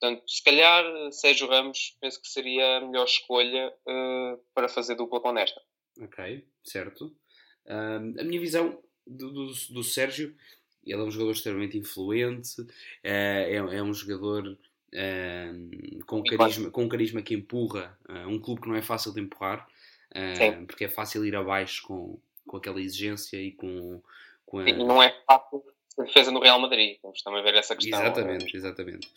Portanto, se calhar Sérgio Ramos penso que seria a melhor escolha uh, para fazer dupla com esta. Ok, certo. a minha visão do, do, do, Sérgio, ele é um jogador extremamente influente, uh, é, é, um jogador uh, com, carisma, com carisma que empurra uh, um clube que não é fácil de empurrar, porque é fácil ir abaixo com, com aquela exigência e com a... E não é fácil a defesa no Real Madrid, vamos também ver essa questão. Exatamente, exatamente.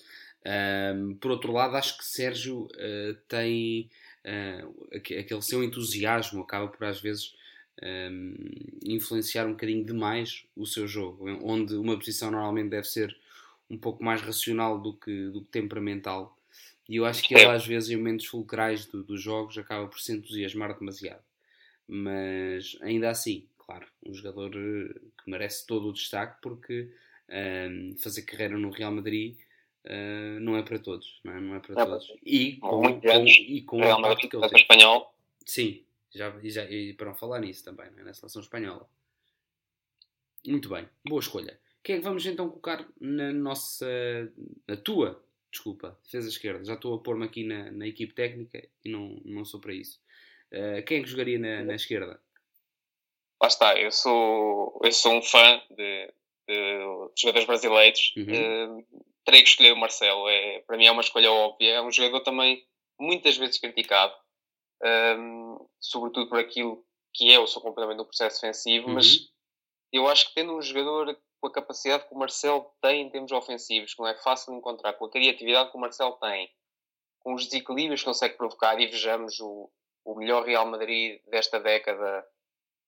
Um, por outro lado, acho que Sérgio uh, tem uh, aquele seu entusiasmo, acaba por às vezes um, influenciar um bocadinho demais o seu jogo, onde uma posição normalmente deve ser um pouco mais racional do que, do que temperamental. E eu acho que ele, às vezes, em momentos fulcrais do, dos jogos, acaba por se entusiasmar demasiado. Mas ainda assim, claro, um jogador eh, que merece todo o destaque porque um, fazer carreira no Real Madrid uh, não é para todos, não é, não é para é todos. E com, com, e com Real Madrid, que ele tem. espanhol. Sim, já, e, já, e para não falar nisso também, é? na seleção espanhola. Muito bem, boa escolha. Quem é que vamos então colocar na nossa. na tua, desculpa, defesa esquerda? Já estou a pôr-me aqui na, na equipe técnica e não, não sou para isso. Uh, quem é que jogaria na, na esquerda? Lá está, eu sou, eu sou um fã de, de, jogadores brasileiros. Uhum. Uh, terei que escolher o Marcelo. É, para mim é uma escolha óbvia. É um jogador também muitas vezes criticado, um, sobretudo por aquilo que é o seu comportamento no processo defensivo, uhum. mas eu acho que tendo um jogador com a capacidade que o Marcelo tem em termos ofensivos, que não é fácil de encontrar, com a criatividade que o Marcelo tem, com os desequilíbrios que consegue provocar, e vejamos o, o melhor Real Madrid desta década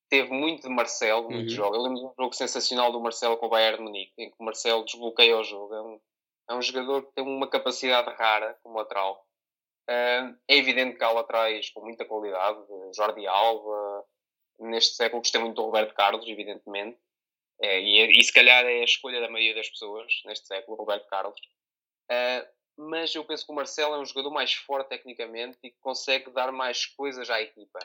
teve muito de Marcelo, muito uhum. jogo. Eu lembro de um jogo sensacional do Marcelo com o Bayern Munique, em que o Marcelo desbloqueia o jogo. É um, é um jogador que tem uma capacidade rara como lateral. Uh, é evidente que há laterais com muita qualidade, Jordi Alba, neste século gostei muito do Roberto Carlos, evidentemente, é, e, e, se calhar é a escolha da maioria das pessoas neste século, Roberto Carlos. Uh, mas eu penso que o Marcelo é um jogador mais forte tecnicamente e que consegue dar mais coisas à equipa.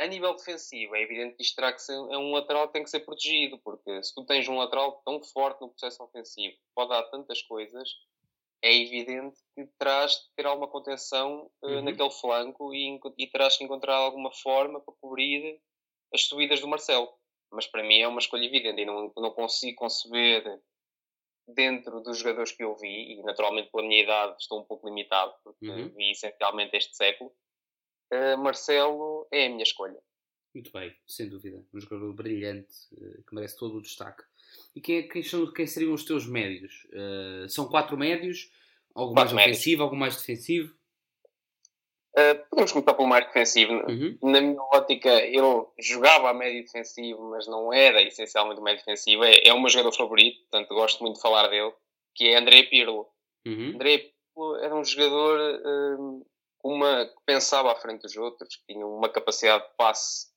A nível defensivo, é evidente que isto terá que ser é um lateral que tem que ser protegido, porque se tu tens um lateral tão forte no processo ofensivo, pode dar tantas coisas, é evidente que terás de ter alguma contenção uh, uhum. naquele flanco e, e terás que encontrar alguma forma para cobrir as subidas do Marcelo. Mas para mim é uma escolha evidente e não, não consigo conceber dentro dos jogadores que eu vi, e naturalmente pela minha idade estou um pouco limitado, porque uhum. vi essencialmente este século, uh, Marcelo é a minha escolha. Muito bem, sem dúvida. Um jogador brilhante uh, que merece todo o destaque. E quem, é, quem, são, quem seriam os teus médios? Uh, são quatro médios? Algo quatro mais médios. ofensivo, algo mais defensivo? Uh, podemos começar pelo mais defensivo. Uhum. Na minha ótica, ele jogava a médio defensivo, mas não era essencialmente o médio defensivo. É, é o meu jogador favorito, portanto gosto muito de falar dele. que é André Pirlo. Uhum. André Pirlo era um jogador um, uma, que pensava à frente dos outros, que tinha uma capacidade de passe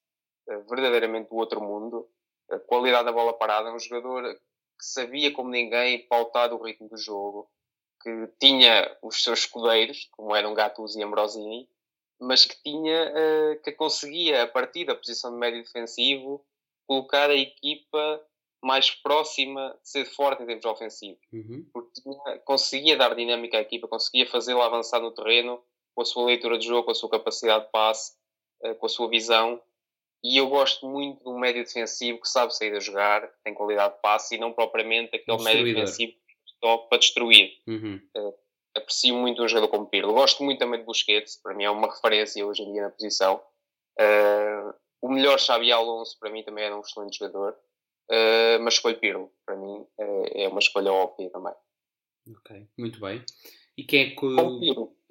uh, verdadeiramente do outro mundo, a qualidade da bola parada, um jogador que sabia como ninguém pautar o ritmo do jogo, que tinha os seus escudeiros, como eram Gattuso e Ambrosini, mas que tinha, uh, que conseguia, a partir da posição de médio defensivo, colocar a equipa mais próxima de ser forte em termos ofensivos. Uhum. Porque tinha, conseguia dar dinâmica à equipa, conseguia fazê-la avançar no terreno com a sua leitura de jogo, com a sua capacidade de passe, uh, com a sua visão. E eu gosto muito de um médio defensivo que sabe sair a jogar, que tem qualidade de passe e não propriamente aquele médio defensivo só para destruir. Uhum. Uh, aprecio muito um jogador como Pirlo. Gosto muito também de Busquets, para mim é uma referência hoje em dia na posição. Uh, o melhor Xabi Alonso, para mim, também era um excelente jogador. Uh, mas escolho Pirlo, para mim é uma escolha óbvia também. Ok, muito bem. E quem é que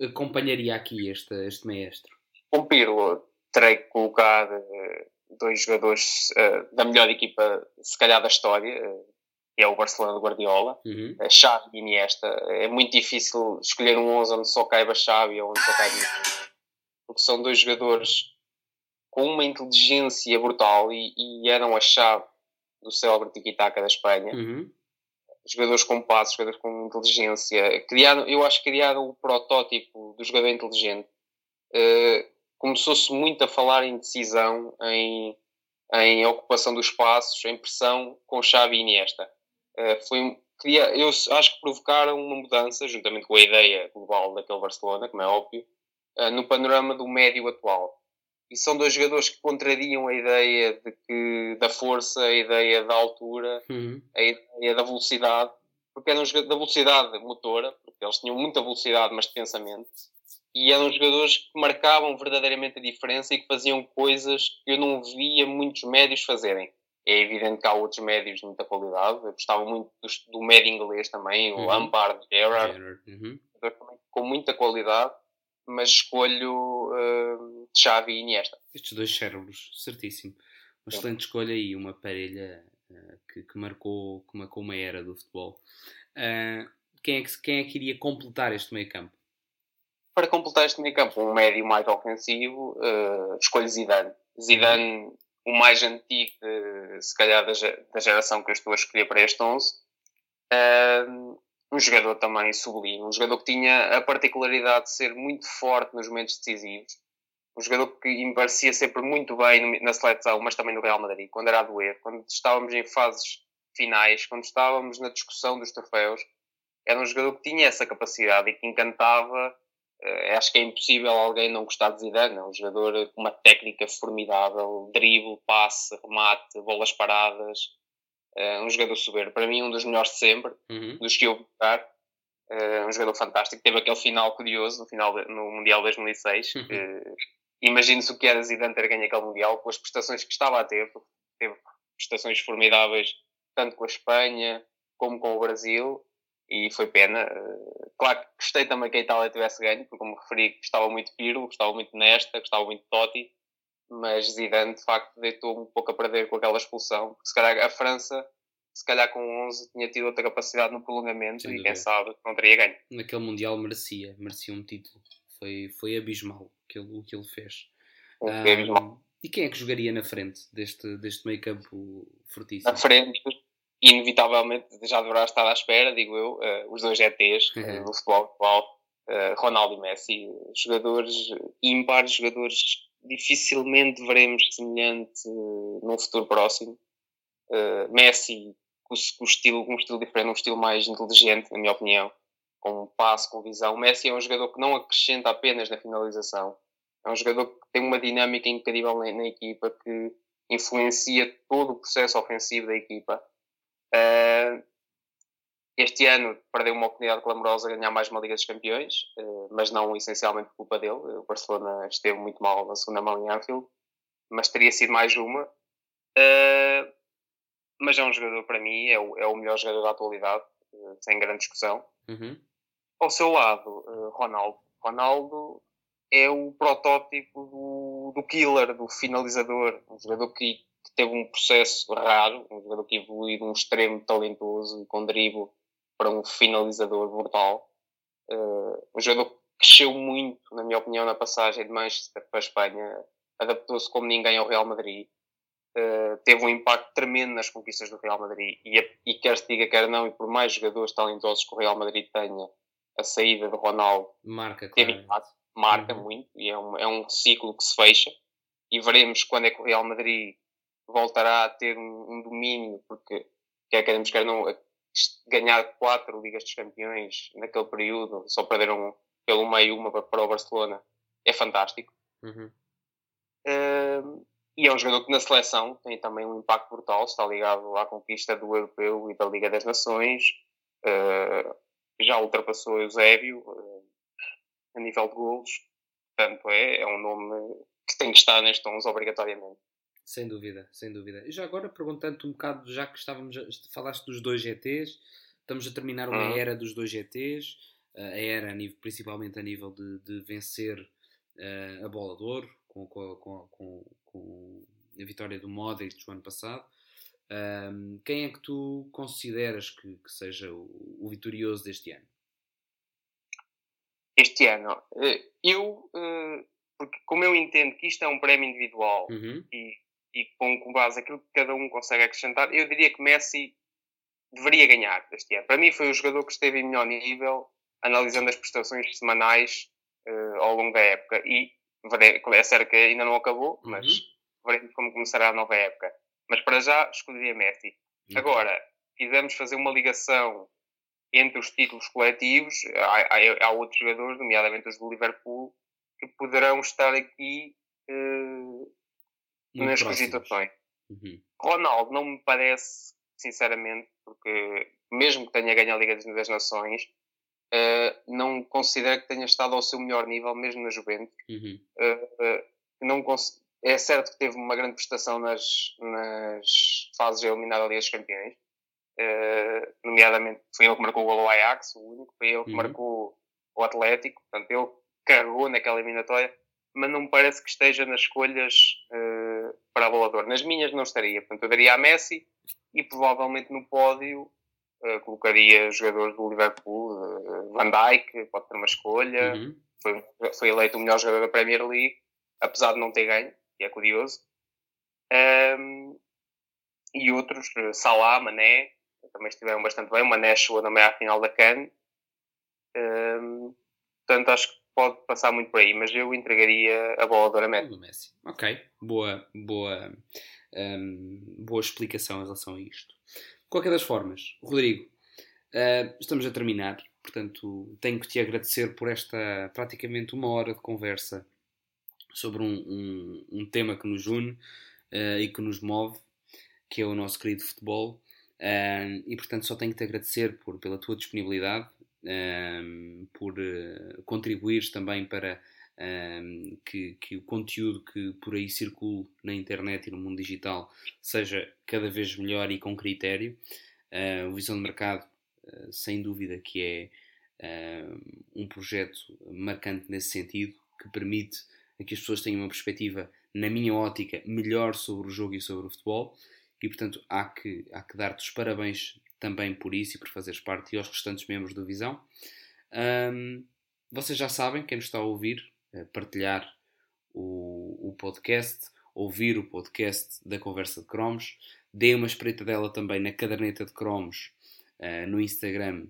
acompanharia aqui este, este maestro? Com Pirlo, terei que colocar dois jogadores uh, da melhor equipa, se calhar, da história, uh, que é o Barcelona de Guardiola, uhum. a Xavi e Iniesta. É muito difícil escolher um 11 onde só caiba Xavi ou onde só caiba Iniesta, porque são dois jogadores com uma inteligência brutal e, e eram a chave do célebre tiki-taka da Espanha. Uhum. Jogadores com passos, jogadores com inteligência. Criaram, eu acho que criaram o protótipo do jogador inteligente. Uh, Começou-se muito a falar em decisão, em, em ocupação dos espaços, em pressão com Xavi e Iniesta. Uh, foi, queria, eu acho que provocaram uma mudança, juntamente com a ideia global daquele Barcelona, como é óbvio, uh, no panorama do médio atual. E são dois jogadores que contrariam a ideia de que, da força, a ideia da altura, uhum. a ideia da velocidade, porque eram jogadores da velocidade motora, porque eles tinham muita velocidade, mas de pensamento, e eram jogadores que marcavam verdadeiramente a diferença e que faziam coisas que eu não via muitos médios fazerem. É evidente que há outros médios de muita qualidade. Eu gostava muito do, do médio inglês também, uhum. o Lampard, Gerrard, uhum. com muita qualidade, mas escolho uh, Xavi e Iniesta. Estes dois cérebros, certíssimo. Uma excelente escolha e uma parelha uh, que, que, marcou, que marcou uma era do futebol. Uh, quem, é que, quem é que iria completar este meio campo? Para completar este meio campo, um médio mais ofensivo, uh, escolho Zidane. Zidane o mais antigo, se calhar, da, da, geração que eu estou a escolher para este 11. Uh, um jogador também sublime, um jogador que tinha a particularidade de ser muito forte nos momentos decisivos, um jogador que me parecia sempre muito bem na seleção, mas também no Real Madrid, quando era a doer, quando estávamos em fases finais, quando estávamos na discussão dos troféus, era um jogador que tinha essa capacidade e que encantava Uh, acho que é impossível alguém não gostar de Zidane. É um jogador com uma técnica formidável, drible, passe, remate, bolas paradas. Uh, um jogador soberbo. Para mim, um dos melhores de sempre, uhum. dos que eu jogar. Uh, um jogador fantástico. Teve aquele final curioso no, final de, no Mundial 2006. Uhum. Uh, Imagine-se o que era Zidane ter ganho aquele Mundial com as prestações que estava a ter. Teve prestações formidáveis, tanto com a Espanha como com o Brasil e foi pena. Claro que gostei também que a Itália tivesse ganho, porque como referi, gostava muito de Pirlo, gostava muito de Nesta, gostava muito de Totti, mas Zidane de facto deitou um pouco a perder com aquela expulsão. Se calhar a França, se calhar com 11, tinha tido outra capacidade no prolongamento Sem e quem sabe não teria ganho. Naquele Mundial merecia, merecia um título. Foi, foi abismal o que ele fez. Foi um, abismal. E quem é que jogaria na frente deste, deste meio campo fortíssimo? Na frente, inevitavelmente já deverá estar à espera, digo eu, uh, os dois ETs uh, uhum. do futebol atual, uh, Ronaldo e Messi, jogadores ímpares, jogadores dificilmente veremos semelhante uh, num futuro próximo. Messi com, com, estilo, um estilo diferente, um estilo mais inteligente, na minha opinião, com um passo, com visão. Messi é um jogador que não acrescenta apenas na finalização, é um jogador que tem uma dinâmica incrível na, na equipa, que influencia todo o processo ofensivo da equipa Uh, este ano perdeu uma oportunidade clamorosa de ganhar mais uma Liga dos Campeões, uh, mas não essencialmente por culpa dele. O Barcelona esteve muito mal na segunda mão em Anfield, mas teria sido mais uma. Uh, mas é um jogador, para mim, é o, é o melhor jogador da atualidade, sem grande discussão. Uhum. Ao seu lado, Ronaldo. Ronaldo é o protótipo do, do killer, do finalizador, um jogador que que teve um processo raro, um jogador que evoluiu de um extremo talentoso com drible para um finalizador brutal. Uh, um jogador que cresceu muito, na minha opinião, na passagem de Manchester para a Espanha, adaptou-se como ninguém ao Real Madrid. Uh, teve um impacto tremendo nas conquistas do Real Madrid e, e quer se diga, quer não, e por mais jogadores talentosos que o Real Madrid tenha, a saída de Ronaldo marca, teve impacto, marca uhum. muito e é um, é um ciclo que se fecha e veremos quando é que o Real Madrid voltará a ter um, um domínio, porque quer queremos, quer não, ganhar quatro Ligas dos Campeões naquele período, só perderam pelo meio uma para o Barcelona, é fantástico. Uhum. Uh, e é um jogador que na seleção tem também um impacto brutal, está ligado à conquista do Europeu e da Liga das Nações. Uh, já ultrapassou Eusébio uh, a nível de golos. Portanto, é, é um nome que tem que estar neste 11 obrigatoriamente. Sem dúvida, sem dúvida. E já agora perguntando um bocado, já que estávamos a, falaste dos dois GTs, estamos a terminar uma uhum. era dos dois GTs, a era a nível, principalmente a nível de, de vencer uh, a bola de ouro, com, com, com, com, a vitória do Modric do ano passado. Um, quem é que tu consideras que, que seja o, o, vitorioso deste ano? Este ano, eh, eu, eh, porque como eu entendo que isto é um prémio individual uhum. e, e com, com base aquilo que cada um consegue acrescentar, eu diria que Messi deveria ganhar este ano. Para mim foi o jogador que esteve em melhor nível, analisando as prestações semanais uh, ao longo da época. E é certo que ainda não acabou, uhum. mas veremos como começará a nova época. Mas para já escolheria Messi. Uhum. Agora, quisemos fazer uma ligação entre os títulos coletivos, há, há, há, outros jogadores, nomeadamente os do Liverpool, que poderão estar aqui uh, nas cogitações. Uhum. Ronaldo não me parece, sinceramente, porque mesmo que tenha ganho a Liga das Nações, uh, não considero que tenha estado ao seu melhor nível, mesmo na Juventus. Uhum. Uh, não é certo que teve uma grande prestação nas, nas fases eliminadas da Liga dos Campeões, nomeadamente foi ele que marcou o gol ao Ajax, o único, foi ele que uhum. marcou o Atlético, portanto ele carregou naquela eliminatória, mas não me parece que esteja nas escolhas uh, para a bolador. Nas minhas não estaria, portanto eu daria a Messi e provavelmente no pódio uh, colocaria jogadores do Liverpool, uh, Van Dijk, pode ter uma escolha, uhum. foi, foi eleito o melhor jogador da Premier League, apesar de não ter ganho, que é curioso. Um, e outros, Salah, Mané, também estiveram bastante bem. O Mané chegou também à final da Cannes. Um, portanto, acho que pode passar muito por aí, mas eu entregaria a bola a Messi. Messi. Ok, boa, boa, um, boa explicação em relação a isto. De qualquer das formas, Rodrigo, uh, estamos a terminar, portanto tenho que te agradecer por esta praticamente uma hora de conversa sobre um, um, um tema que nos une uh, e que nos move, que é o nosso querido futebol. Uh, e portanto só tenho que te agradecer por, pela tua disponibilidade um, por uh, contribuires também para um, que, que, o conteúdo que por aí circule na internet e no mundo digital seja cada vez melhor e com critério. Uh, o Visão de Mercado, uh, sem dúvida, que é um projeto marcante nesse sentido, que permite que as pessoas tenham uma perspectiva, na minha ótica, melhor sobre o jogo e sobre o futebol. E, portanto, há que, há que dar-te os parabéns também por isso e por fazeres parte e aos restantes membros do Visão. Um, vocês já sabem, quem nos está a ouvir, partilhar o, o podcast, ouvir o podcast da Conversa de Cromos, dê uma espreita dela também na caderneta de cromos uh, no Instagram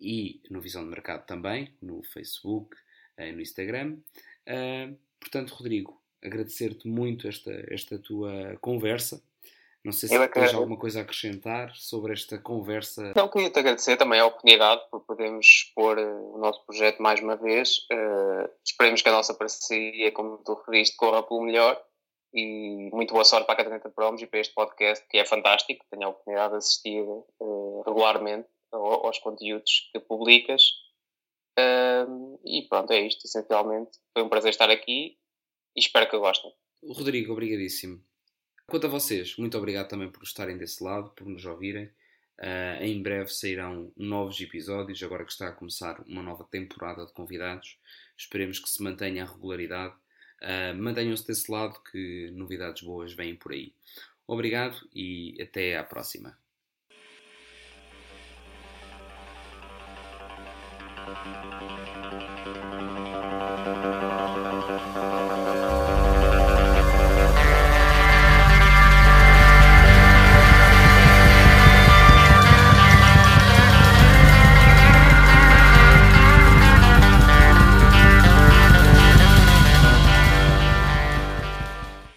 e no Visão de Mercado também, no Facebook e uh, no Instagram. Uh, portanto, Rodrigo, agradecer-te muito esta, esta tua conversa. Não sei se eu tens alguma coisa a acrescentar sobre esta conversa. Não, queria-te agradecer também a oportunidade por podermos expor uh, o nosso projeto mais uma vez. Uh, esperemos que a nossa parceria, como tu referiste, corra pelo melhor. E muito boa sorte para a Caderneta de Promos e para este podcast, que é fantástico. Tenho a oportunidade de assistir uh, regularmente aos conteúdos que publicas. e pronto, é isto, essencialmente. Foi um prazer estar aqui e espero que gostem. Rodrigo, obrigadíssimo. Quanto a vocês, muito obrigado também por estarem desse lado, por nos ouvirem. Uh, em breve sairão novos episódios, agora que está a começar uma nova temporada de convidados. Esperemos que se mantenha a regularidade. Uh, Mantenham-se desse lado que novidades boas vêm por aí. Obrigado e até à próxima.